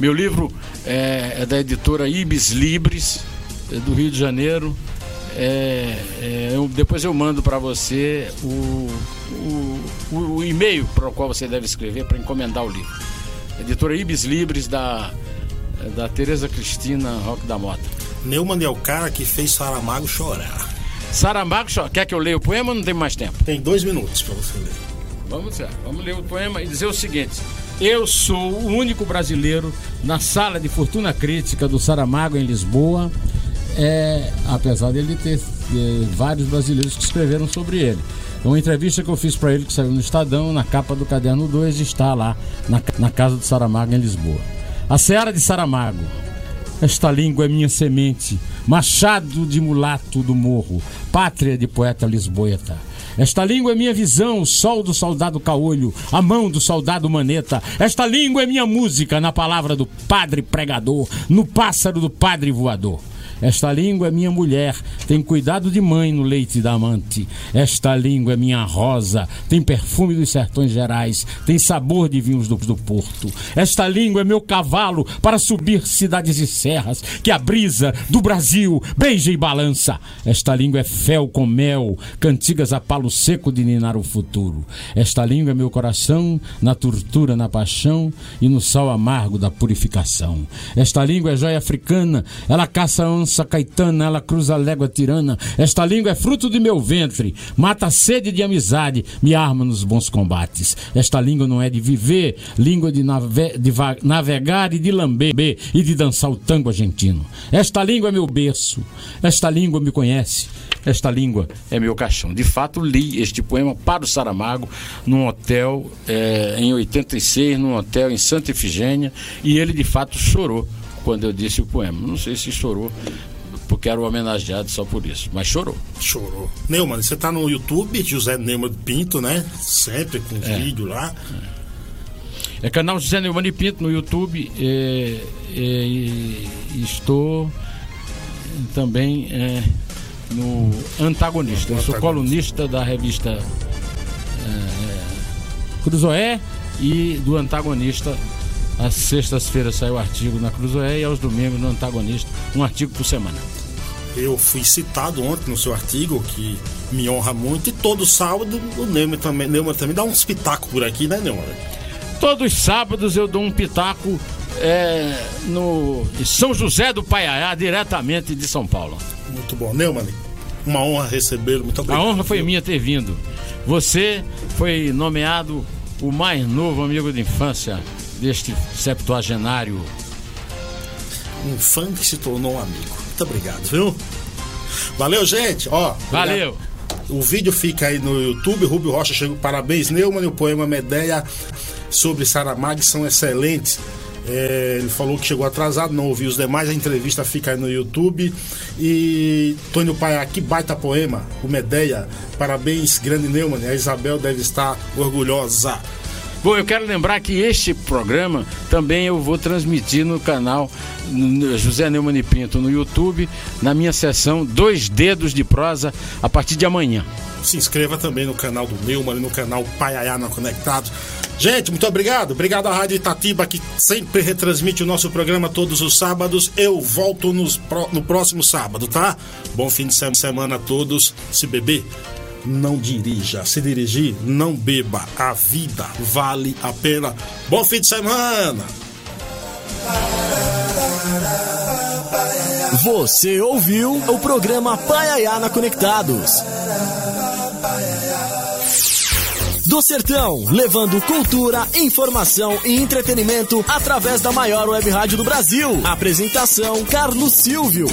Meu livro é, é da editora Ibis Libres, é do Rio de Janeiro. É, é, eu- depois eu mando para você o, o, o- e-mail para o qual você deve escrever para encomendar o livro. Editora Ibis Libres da, da Tereza Cristina Roque da Mota. Neumann é o cara que fez Saramago chorar. Saramago, só- quer que eu leia o poema ou não tem mais tempo? Tem dois minutos para você ler. Vamos lá, vamos ler o poema e dizer o seguinte: Eu sou o único brasileiro na sala de fortuna crítica do Saramago em Lisboa, é, apesar dele ter eh, vários brasileiros que escreveram sobre ele. Uma entrevista que eu fiz para ele que saiu no Estadão, na capa do caderno 2, está lá na, na casa do Saramago em Lisboa. A Seara de Saramago. Esta língua é minha semente, machado de mulato do morro, pátria de poeta lisboeta. Esta língua é minha visão, sol do soldado caolho, a mão do soldado maneta. Esta língua é minha música, na palavra do padre pregador, no pássaro do padre voador. Esta língua é minha mulher, tem cuidado de mãe no leite da amante. Esta língua é minha rosa, tem perfume dos sertões gerais, tem sabor de vinhos do, do porto. Esta língua é meu cavalo para subir cidades e serras, que a brisa do Brasil beija e balança. Esta língua é fel com mel, cantigas a palo seco de ninar o futuro. Esta língua é meu coração, na tortura, na paixão e no sal amargo da purificação. Esta língua é joia africana, ela caça a onça caetana, ela cruza a légua tirana. Esta língua é fruto de meu ventre, mata a sede de amizade, me arma nos bons combates. Esta língua não é de viver, língua de, nave- de navegar e de lamber e de dançar o tango argentino. Esta língua é meu berço, esta língua me conhece. Esta língua é meu caixão. De fato, li este poema para o Saramago num hotel eh, em 86, num hotel em Santa Efigênia, e ele de fato chorou quando eu disse o poema. Não sei se chorou porque era o homenageado só por isso. Mas chorou. Chorou. Neumann, você tá no YouTube, José Neumann Pinto, né? Sempre com É. vídeo lá. É canal José Neumann Pinto no YouTube. é, é, e estou também é, no Antagonista. Eu sou colunista da revista é, Cruzoé e do Antagonista. Às sextas-feiras sai o artigo na Cruzoé e aos domingos no Antagonista, um artigo por semana. Eu fui citado ontem no seu artigo, que me honra muito, e todo sábado o Neumann também, Neumann também dá uns pitacos por aqui, né, Neumann? Todos os sábados eu dou um pitaco é, no São José do Paiaiá, diretamente de São Paulo. Muito bom. Neumann, uma honra recebê-lo. Muito A obrigado. honra foi minha ter vindo. Você foi nomeado o mais novo amigo de infância deste septuagenário. Um fã que se tornou um amigo. Muito obrigado, viu? Valeu, gente. Ó, Valeu. obrigado. O vídeo fica aí no YouTube. Rubio Rocha chegou. Parabéns, Neumann. E o poema Medeia sobre Saramago são excelentes. É, ele falou que chegou atrasado, não ouviu os demais. A entrevista fica aí no YouTube. E Tônio Paiá, que baita poema, o Medeia. Parabéns, grande Neumann. A Isabel deve estar orgulhosa. Bom, eu quero lembrar que este programa também eu vou transmitir no canal José Neumann Pinto no YouTube, na minha sessão Dois Dedos de Prosa, a partir de amanhã. Se inscreva também no canal do Neumann no canal Paiaiá na Conectados. Gente, muito obrigado. Obrigado à Rádio Itatiba, que sempre retransmite o nosso programa todos os sábados. Eu volto nos no próximo sábado, tá? Bom fim de se- semana a todos. Se beber, não dirija. Se dirigir, não beba. A vida vale a pena. Bom fim de semana! Você ouviu o programa Paiaiana Conectados. Do Sertão, levando cultura, informação e entretenimento através da maior web rádio do Brasil. Apresentação: Carlos Silvio.